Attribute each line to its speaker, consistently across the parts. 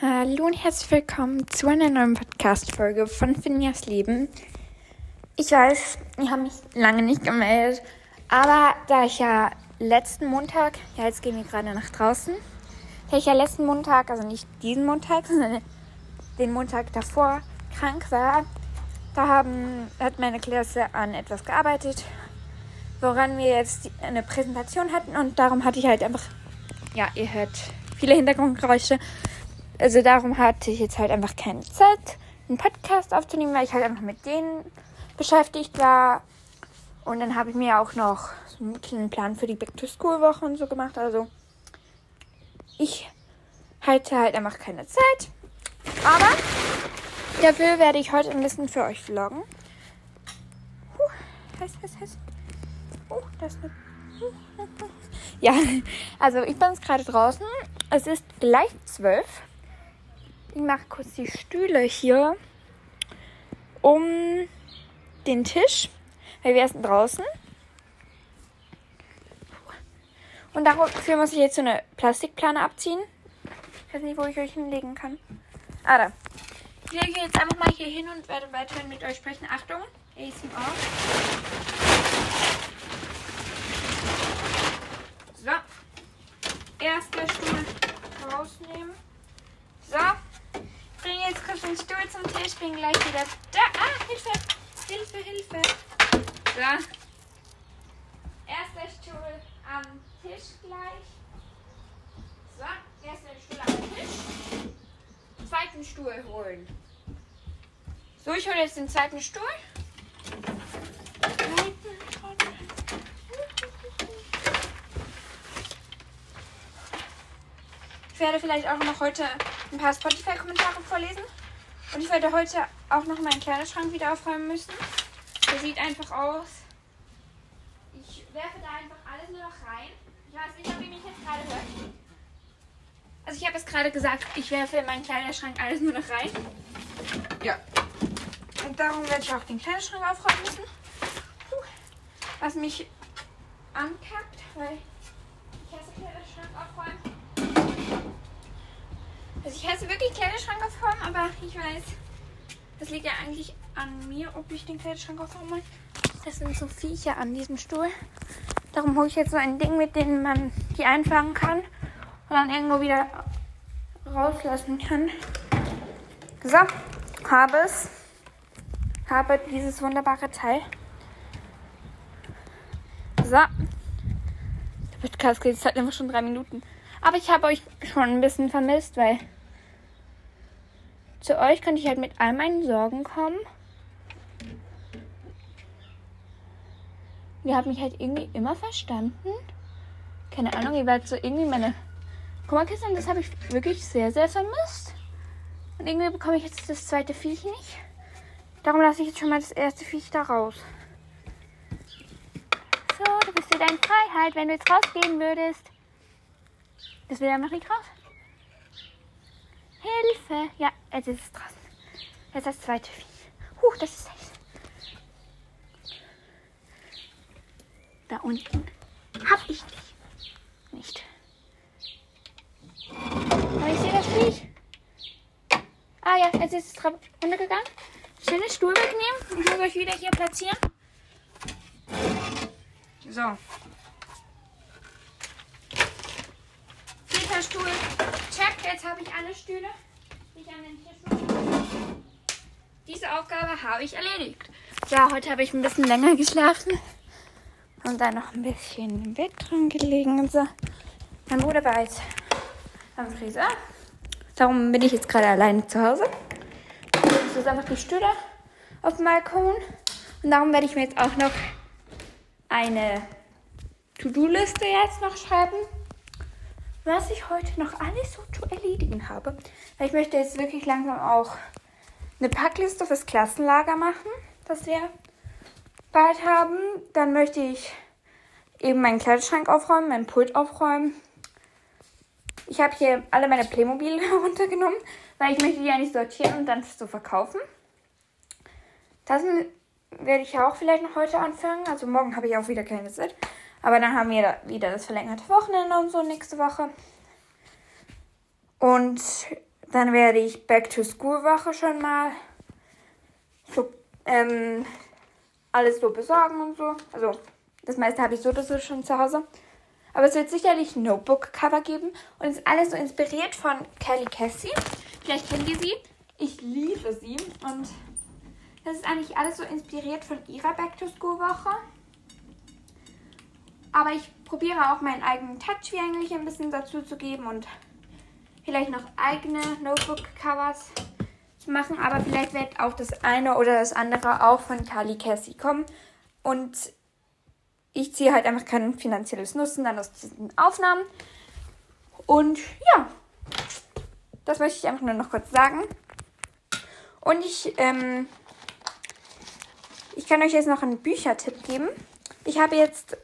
Speaker 1: Hallo und herzlich willkommen zu einer neuen Podcast-Folge von Finjas Leben. Ich weiß, ich habe mich lange nicht gemeldet, aber da ich ja letzten Montag, ja jetzt gehen wir gerade nach draußen, da ich ja letzten Montag, also nicht diesen Montag, sondern den Montag davor krank war, da haben, hat meine Klasse an etwas gearbeitet, woran wir jetzt eine Präsentation hatten und darum hatte ich halt einfach, ja, ihr hört viele Hintergrundgeräusche. Also darum hatte ich jetzt halt einfach keine Zeit, einen Podcast aufzunehmen, weil ich halt einfach mit denen beschäftigt war. Und dann habe ich mir auch noch so einen kleinen Plan für die Back-to-School-Woche und so gemacht. Also ich hatte halt einfach keine Zeit. Aber dafür werde ich heute ein bisschen für euch vloggen. Huh, heiß, heiß, heiß. Oh, das ist. Ja, also ich bin jetzt gerade draußen. Es ist gleich zwölf. Ich mache kurz die Stühle hier um den Tisch, weil wir essen draußen. Und dafür muss ich jetzt so eine Plastikplane abziehen. Ich weiß nicht, wo ich euch hinlegen kann. Ah, da. Ich lege jetzt einfach mal hier hin und werde weiterhin mit euch sprechen. Achtung, ASMR. So. Erster Stuhl rausnehmen. So. Ich bringe jetzt kurz den Stuhl zum Tisch, bin gleich wieder da. Ah, Hilfe! Hilfe, Hilfe. So. Erster Stuhl am Tisch gleich. So, erster Stuhl am Tisch. Zweiten Stuhl holen. So, ich hole jetzt den zweiten Stuhl. Ich werde vielleicht auch noch heute ein paar Spotify-Kommentare vorlesen. Und ich werde heute auch noch meinen Kleiderschrank wieder aufräumen müssen. Der sieht einfach aus. Ich werfe da einfach alles nur noch rein. Ich weiß nicht, ob ihr mich jetzt gerade hört. Also ich habe es gerade gesagt, ich werfe in meinen Kleiderschrank alles nur noch rein. Ja. Und darum werde ich auch den Kleiderschrank aufräumen müssen. Puh. Was mich ankackt, weil ich hasse Kleiderschrank aufräumen. Also ich hasse wirklich Kleiderschrank aufräumen, aber ich weiß, das liegt ja eigentlich an mir, ob ich den Kleiderschrank aufräume. Das sind so Viecher an diesem Stuhl. Darum hole ich jetzt so ein Ding, mit dem man die einfangen kann und dann irgendwo wieder rauslassen kann. So, habe es. Habe dieses wunderbare Teil. So. Der Podcast geht jetzt halt einfach schon drei Minuten. Aber ich habe euch schon ein bisschen vermisst, weil zu euch konnte ich halt mit all meinen Sorgen kommen. Ihr habt mich halt irgendwie immer verstanden. Keine Ahnung, ihr wart so irgendwie meine Kummerkiste und das habe ich wirklich sehr, sehr vermisst. Und irgendwie bekomme ich jetzt das zweite Viech nicht. Darum lasse ich jetzt schon mal das erste Viech da raus. So, du bist wieder in Freiheit, wenn du jetzt rausgehen würdest. Das will noch nicht raus. Hilfe! Ja, jetzt ist es draußen. Jetzt das zweite Vieh. Huch, das ist heiß. Da unten hab ich dich. Nicht. Aber ich sehe das Viech. Ah ja, jetzt ist es runtergegangen. Schöne Stuhl wegnehmen. Ich muss euch wieder hier platzieren. So. Stuhl. Check, jetzt habe ich alle Stühle. Ich an den Tisch. Diese Aufgabe habe ich erledigt. Ja, heute habe ich ein bisschen länger geschlafen. Und dann noch ein bisschen im Bett drin gelegen und so. Mein Bruder war jetzt am Friseur. Darum bin ich jetzt gerade alleine zu Hause. Jetzt ist einfach die Stühle auf dem Balkon. Und darum werde ich mir jetzt auch noch eine To-Do-Liste jetzt noch schreiben, was ich heute noch alles so zu erledigen habe. Weil ich möchte jetzt wirklich langsam auch eine Packliste fürs Klassenlager machen, das wir bald haben. Dann möchte ich eben meinen Kleiderschrank aufräumen, meinen Pult aufräumen. Ich habe hier alle meine Playmobil runtergenommen, weil ich möchte die ja nicht sortieren und dann so verkaufen. Das werde ich auch vielleicht noch heute anfangen. Also morgen habe ich auch wieder keine Zeit. Aber dann haben wir wieder das verlängerte Wochenende und so nächste Woche. Und Dann werde ich Back-to-School-Woche schon mal so, ähm, alles so besorgen und so. Also das meiste habe ich so oder so schon zu Hause. Aber es wird sicherlich Notebook-Cover geben und ist alles so inspiriert von Kelly Cassie. Vielleicht kennt ihr sie. Ich liebe sie und das ist eigentlich alles so inspiriert von ihrer Back-to-School-Woche. Aber ich probiere auch meinen eigenen Touch wie eigentlich ein bisschen dazu zu geben und vielleicht noch eigene Notebook-Covers zu machen. Aber vielleicht wird auch das eine oder das andere auch von Carly Cassie kommen. Und ich ziehe halt einfach kein finanzielles Nutzen dann aus diesen Aufnahmen. Und ja, das möchte ich einfach nur noch kurz sagen. Und ich, ähm, ich kann euch jetzt noch einen Büchertipp geben. Ich habe jetzt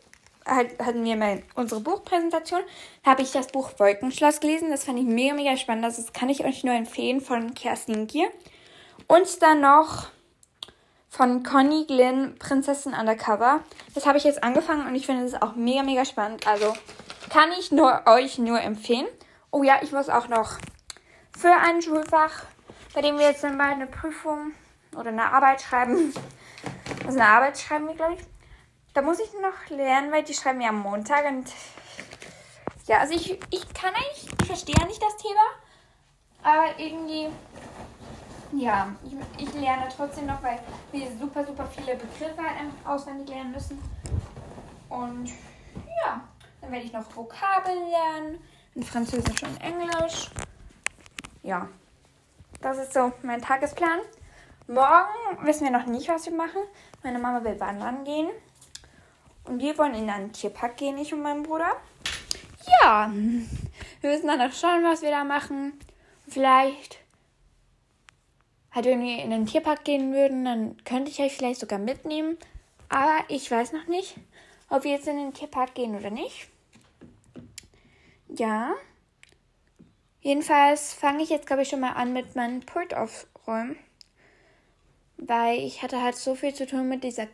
Speaker 1: hatten wir mal unsere Buchpräsentation, da habe ich das Buch Wolkenschloss gelesen. Das fand ich mega, mega spannend. Das kann ich euch nur empfehlen von Kerstin Gier. Und dann noch von Conny Glynn, Prinzessin Undercover. Das habe ich jetzt angefangen und ich finde es auch mega, mega spannend. Also kann ich nur euch nur empfehlen. Oh ja, ich muss auch noch für ein Schulfach, bei dem wir jetzt dann bald eine Prüfung oder eine Arbeit schreiben. Also eine Arbeit schreiben wir, glaube ich. Da muss ich noch lernen, weil die schreiben ja am Montag und ja, also ich, ich kann eigentlich, ich verstehe nicht das Thema, aber irgendwie, ja, ich, ich lerne trotzdem noch, weil wir super, super viele Begriffe auswendig lernen müssen. Und ja, dann werde ich noch Vokabeln lernen, in Französisch und Englisch. Ja, das ist so mein Tagesplan. Morgen wissen wir noch nicht, was wir machen. Meine Mama will wandern gehen. Und wir wollen in einen Tierpark gehen, ich und mein Bruder. Ja, wir müssen dann noch schauen, was wir da machen. Vielleicht, halt, wenn wir in den Tierpark gehen würden, dann könnte ich euch vielleicht sogar mitnehmen. Aber ich weiß noch nicht, ob wir jetzt in den Tierpark gehen oder nicht. Ja. Jedenfalls fange ich jetzt, glaube ich, schon mal an mit meinem Pult aufräumen. Weil ich hatte halt so viel zu tun mit dieser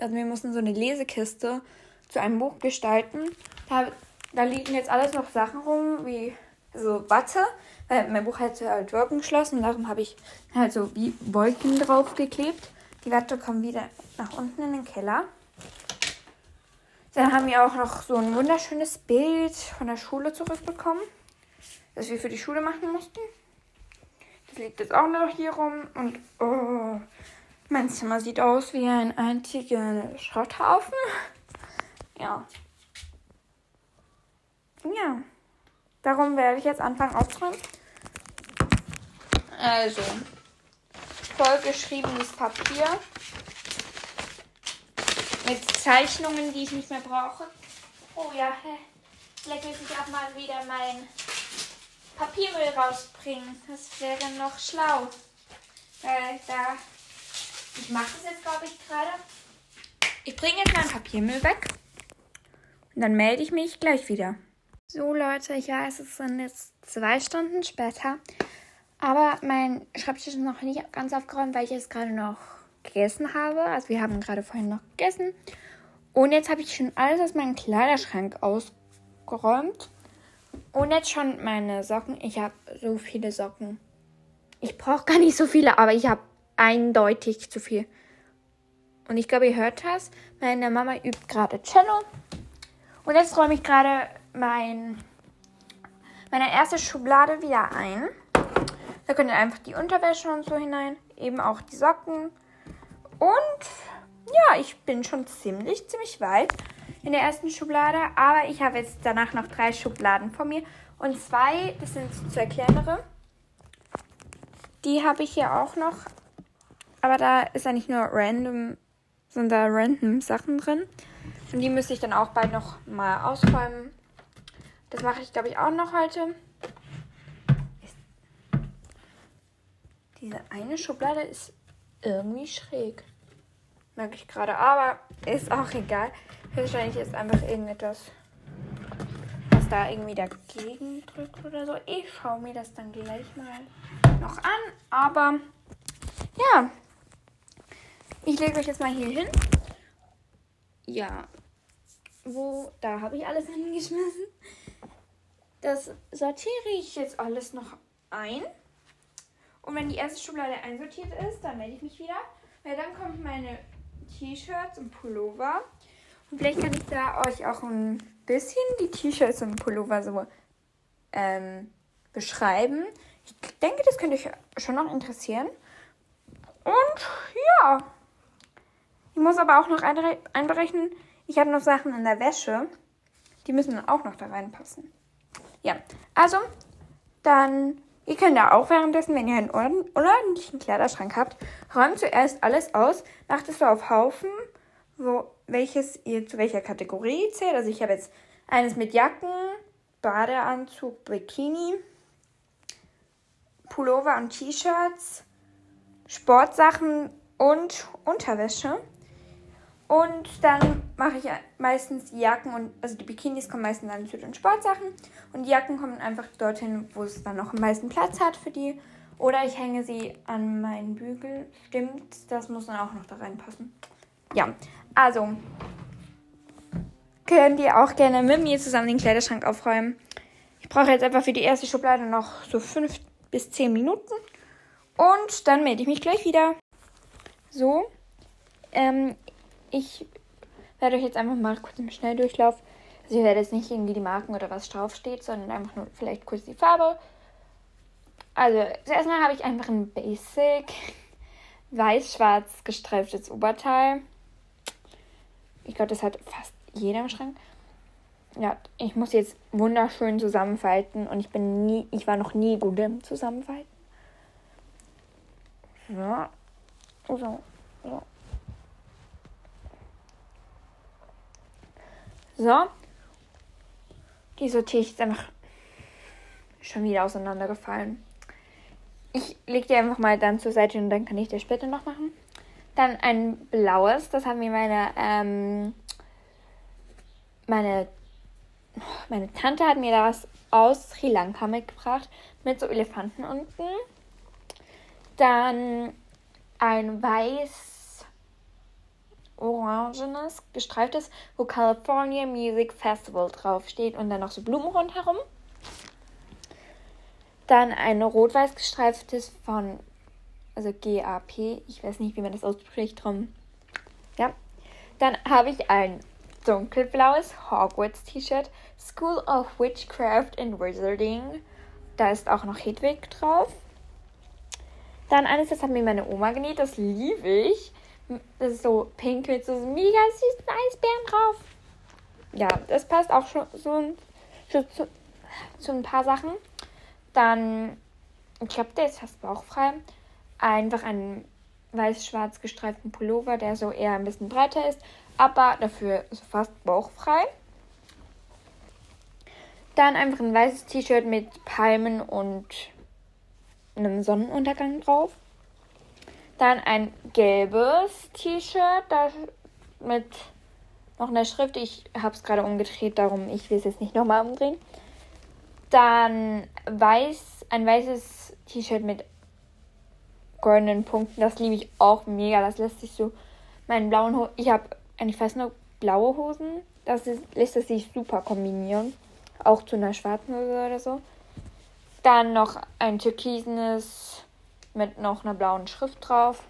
Speaker 1: also wir mussten so eine Lesekiste zu einem Buch gestalten. Da, da liegen jetzt alles noch Sachen rum, wie so Watte, weil mein Buch hat halt Wolken geschlossen. Darum habe ich halt so wie Wolken drauf geklebt. Die Watte kommt wieder nach unten in den Keller. Dann haben wir auch noch so ein wunderschönes Bild von der Schule zurückbekommen, das wir für die Schule machen mussten. Das liegt jetzt auch noch hier rum und oh, mein Zimmer sieht aus wie ein einziger Schrotthaufen. Ja. Ja. Darum werde ich jetzt anfangen aufzuräumen. Also. Vollgeschriebenes Papier. Mit Zeichnungen, die ich nicht mehr brauche. Oh ja, vielleicht will ich auch mal wieder mein Papiermüll rausbringen. Das wäre noch schlau. Weil da ich mache es jetzt, glaube ich, gerade. Ich bringe jetzt meinen Papiermüll weg. Und dann melde ich mich gleich wieder. So, Leute, ich weiß, es sind jetzt zwei Stunden später. Aber mein Schreibtisch ist noch nicht ganz aufgeräumt, weil ich es gerade noch gegessen habe. Also wir haben gerade vorhin noch gegessen. Und jetzt habe ich schon alles aus meinem Kleiderschrank ausgeräumt. Und jetzt schon meine Socken. Ich habe so viele Socken. Ich brauche gar nicht so viele, aber ich habe eindeutig zu viel. Und ich glaube, ihr hört das. Meine Mama übt gerade Cello. Und jetzt räume ich gerade mein, meine erste Schublade wieder ein. Da könnt ihr einfach die Unterwäsche und so hinein. Eben auch die Socken. Und ja, ich bin schon ziemlich, ziemlich weit in der ersten Schublade. Aber ich habe jetzt danach noch drei Schubladen vor mir. Und zwei, das sind zwei kleinere. Die habe ich hier auch noch aber da ist ja nicht nur random, sind da random Sachen drin. Und die müsste ich dann auch bald noch mal ausräumen. Das mache ich, glaube ich, auch noch heute. Diese eine Schublade ist irgendwie schräg. Merke ich gerade. Aber ist auch egal. Wahrscheinlich ist einfach irgendetwas, was da irgendwie dagegen drückt oder so. Ich schaue mir das dann gleich mal noch an. Aber ja, ich lege euch jetzt mal hier hin. Ja. Wo? Da habe ich alles hingeschmissen. Das sortiere ich jetzt alles noch ein. Und wenn die erste Schublade einsortiert ist, dann melde ich mich wieder. Weil dann kommen meine T-Shirts und Pullover. Und vielleicht kann ich da euch auch ein bisschen die T-Shirts und Pullover so ähm, beschreiben. Ich denke, das könnte euch schon noch interessieren. Und ja. Muss aber auch noch einberechnen, ich habe noch Sachen in der Wäsche. Die müssen dann auch noch da reinpassen. Ja, also, dann, ihr könnt da auch währenddessen, wenn ihr einen ordentlichen Kleiderschrank habt, räumt zuerst alles aus, macht es so auf Haufen, wo, welches ihr zu welcher Kategorie zählt. Also ich habe jetzt eines mit Jacken, Badeanzug, Bikini, Pullover und T-Shirts, Sportsachen und Unterwäsche. Und dann mache ich meistens Jacken und, also die Bikinis kommen meistens dann zu den Sportsachen und die Jacken kommen einfach dorthin, wo es dann noch am meisten Platz hat für die. Oder ich hänge sie an meinen Bügel. Stimmt, das muss dann auch noch da reinpassen. Ja, also könnt ihr auch gerne mit mir zusammen den Kleiderschrank aufräumen. Ich brauche jetzt einfach für die erste Schublade noch so fünf bis zehn Minuten. Und dann melde ich mich gleich wieder. So, ähm, ich werde euch jetzt einfach mal kurz im Schnelldurchlauf. Also ich werde jetzt nicht irgendwie die Marken oder was draufsteht, sondern einfach nur vielleicht kurz die Farbe. Also zuerst mal habe ich einfach ein Basic weiß-schwarz gestreiftes Oberteil. Ich glaube, das hat fast jeder im Schrank. Ja, ich muss jetzt wunderschön zusammenfalten und ich bin nie, ich war noch nie gut im Zusammenfalten. So. So. So. So. Die sortiere ich jetzt einfach schon wieder auseinandergefallen. Ich lege die einfach mal dann zur Seite und dann kann ich das später noch machen. Dann ein blaues, das haben mir meine, ähm, meine, meine Tante hat mir das aus Sri Lanka mitgebracht mit so Elefanten unten. Dann ein weiß orangenes, gestreiftes, wo California Music Festival draufsteht und dann noch so Blumen rundherum. Dann ein rot-weiß gestreiftes von, also GAP, ich weiß nicht, wie man das ausspricht, drum. Ja. Dann habe ich ein dunkelblaues Hogwarts-T-Shirt, School of Witchcraft and Wizarding. Da ist auch noch Hedwig drauf. Dann eines, das hat mir meine Oma genäht, das liebe ich. Das ist so pink mit so mega süßen Eisbären drauf. Ja, das passt auch schon so zu, zu, zu ein paar Sachen. Dann, ich glaube, der ist fast bauchfrei. Einfach einen weiß-schwarz gestreiften Pullover, der so eher ein bisschen breiter ist, aber dafür so fast bauchfrei. Dann einfach ein weißes T-Shirt mit Palmen und einem Sonnenuntergang drauf. Dann ein gelbes T-Shirt mit noch einer Schrift. Ich habe es gerade umgedreht, darum ich will es jetzt nicht nochmal umdrehen. Dann weiß, ein weißes T-Shirt mit goldenen Punkten. Das liebe ich auch mega. Das lässt sich so meinen blauen Hosen. Ich habe eigentlich fast nur blaue Hosen. Das ist, lässt es sich super kombinieren. Auch zu einer schwarzen Hose oder so. Dann noch ein türkisenes mit noch einer blauen Schrift drauf.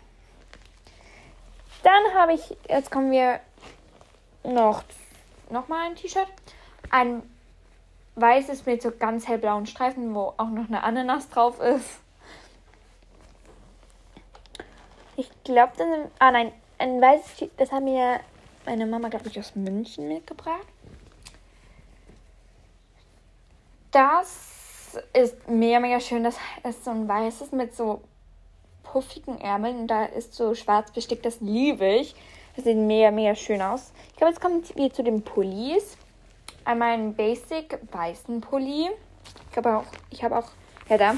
Speaker 1: Dann habe ich, jetzt kommen wir noch, noch mal ein T-Shirt. Ein weißes mit so ganz hellblauen Streifen, wo auch noch eine Ananas drauf ist. Ich glaube, dann, ah nein, ein weißes, T das hat mir meine Mama, glaube ich, aus München mitgebracht. Das ist mega, mega schön. Das ist so ein weißes mit so puffigen Ärmeln und da ist so schwarz bestickt, das liebe ich. Das sieht mega, mega schön aus. Ich glaube, jetzt kommen wir zu den Pullis. Einmal einen Basic weißen Pulli. Ich habe auch, ich habe auch, ja da,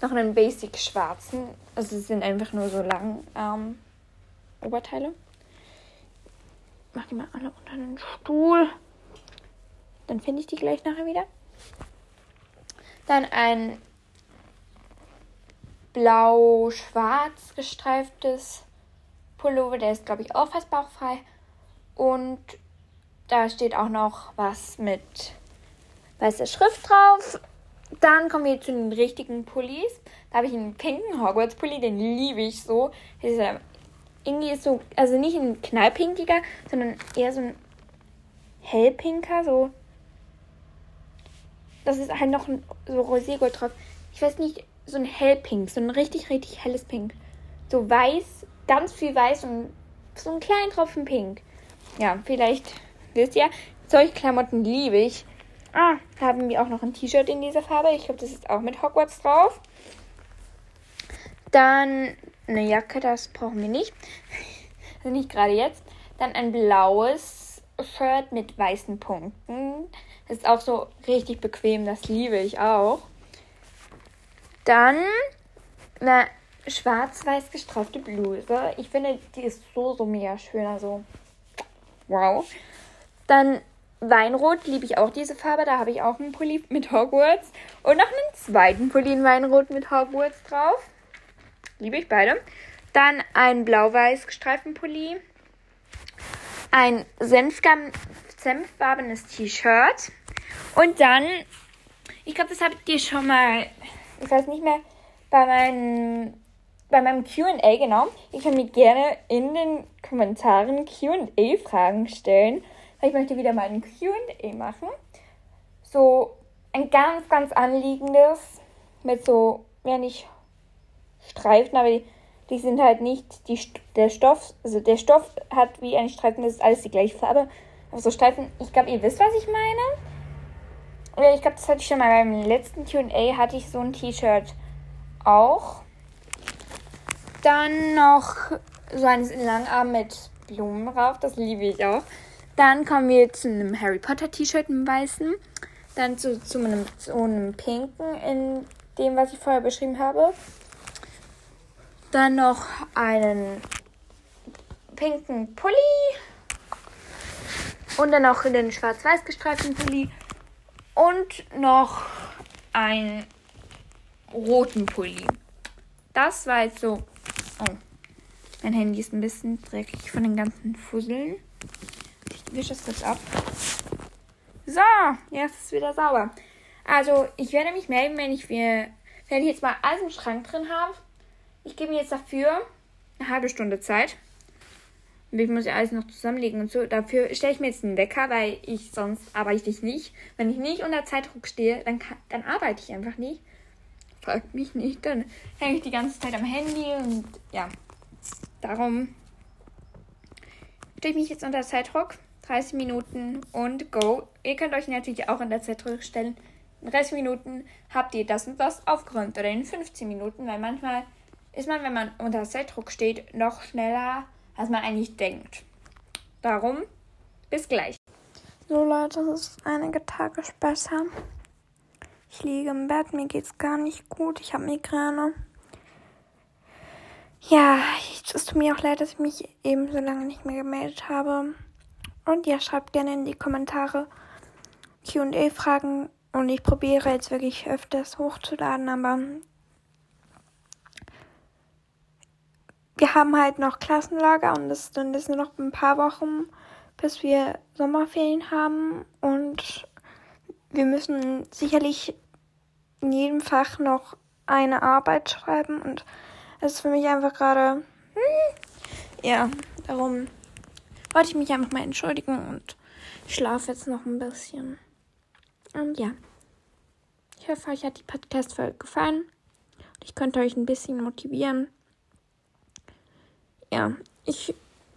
Speaker 1: noch einen Basic schwarzen. Also es sind einfach nur so lang ähm, Oberteile. Ich mach die mal alle unter den Stuhl. Dann finde ich die gleich nachher wieder. Dann ein blau-schwarz gestreiftes Pullover. Der ist, glaube ich, auch fast bauchfrei. Und da steht auch noch was mit weißer Schrift drauf. dann kommen wir zu den richtigen Pullis. Da habe ich einen pinken Hogwarts-Pulli, den liebe ich so. Das ist irgendwie so, also nicht ein knallpinkiger, sondern eher so ein hellpinker, so. Das ist halt noch so Roségold drauf. Ich weiß nicht, so ein hellpink, so ein richtig, richtig helles Pink. So weiß, ganz viel weiß und so einen kleinen Tropfen Pink. Ja, vielleicht wisst ihr, solche Klamotten liebe ich. Ah, haben wir auch noch ein T-Shirt in dieser Farbe. Ich glaube, das ist auch mit Hogwarts drauf. Dann eine Jacke, das brauchen wir nicht. Also nicht gerade jetzt. Dann ein blaues Shirt mit weißen Punkten. Das ist auch so richtig bequem, das liebe ich auch. Dann eine schwarz-weiß gestreifte Bluse. Ich finde, die ist so, so mega schön. Also, wow. Dann Weinrot liebe ich auch diese Farbe. Da habe ich auch einen Pulli mit Hogwarts. Und noch einen zweiten Pulli in Weinrot mit Hogwarts drauf. Liebe ich beide. Dann ein blau-weiß gestreiften Pulli. Ein senffarbenes T-Shirt. Und dann, ich glaube, das habt ihr schon mal, ich weiß nicht mehr, bei meinem, bei meinem QA, genau. Ich kann mir gerne in den Kommentaren QA-Fragen stellen ich möchte wieder mal ein QA machen. So ein ganz, ganz anliegendes mit so, ja nicht Streifen, aber die, die sind halt nicht die, der Stoff, also der Stoff hat wie ein Streifen, das ist alles die gleiche Farbe. Aber so Streifen, ich glaube, ihr wisst, was ich meine. Ich glaube, das hatte ich schon mal beim letzten QA, hatte ich so ein T-Shirt auch. Dann noch so ein Langarm mit Blumen drauf, das liebe ich auch. Dann kommen wir zu einem Harry Potter T-Shirt im weißen. Dann zu, zu, einem, zu einem pinken in dem, was ich vorher beschrieben habe. Dann noch einen pinken Pulli. Und dann noch den schwarz-weiß gestreiften Pulli. Und noch einen roten Pulli. Das war jetzt so. Oh. Mein Handy ist ein bisschen dreckig von den ganzen Fusseln wische es kurz ab. So, jetzt ist es wieder sauber. Also, ich werde mich melden, wenn ich, mir, wenn ich jetzt mal alles im Schrank drin habe. Ich gebe mir jetzt dafür eine halbe Stunde Zeit. Und ich muss ja alles noch zusammenlegen und so. Dafür stelle ich mir jetzt einen Wecker, weil ich sonst arbeite ich nicht. Wenn ich nicht unter Zeitdruck stehe, dann, kann, dann arbeite ich einfach nicht. Fragt mich nicht. Dann hänge ich die ganze Zeit am Handy und ja. Darum stelle ich mich jetzt unter Zeitdruck. 30 Minuten und go. Ihr könnt euch natürlich auch in der Zeit zurückstellen. In 30 Minuten habt ihr das und das aufgeräumt oder in 15 Minuten, weil manchmal ist man, wenn man unter Zeitdruck steht, noch schneller, als man eigentlich denkt. Darum, bis gleich.
Speaker 2: So Leute, es ist einige Tage später. Ich liege im Bett, mir geht's gar nicht gut. Ich habe Migräne. Ja, es tut mir auch leid, dass ich mich eben so lange nicht mehr gemeldet habe. Und ja, schreibt gerne in die Kommentare QA-Fragen. Und ich probiere jetzt wirklich öfters hochzuladen, aber wir haben halt noch Klassenlager und es sind jetzt nur noch ein paar Wochen, bis wir Sommerferien haben. Und wir müssen sicherlich in jedem Fach noch eine Arbeit schreiben. Und es ist für mich einfach gerade. Hm, ja, darum wollte ich mich einfach mal entschuldigen und ich schlafe jetzt noch ein bisschen. Und ja. Ich hoffe, euch hat die Podcast-Folge gefallen. Ich könnte euch ein bisschen motivieren. Ja, ich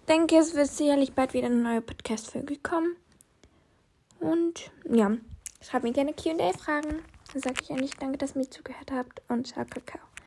Speaker 2: denke, es wird sicherlich bald wieder eine neue Podcast-Folge kommen. Und ja, schreibt mir gerne QA-Fragen. Dann sage ich eigentlich danke, dass ihr mir zugehört habt und ciao, Kakao.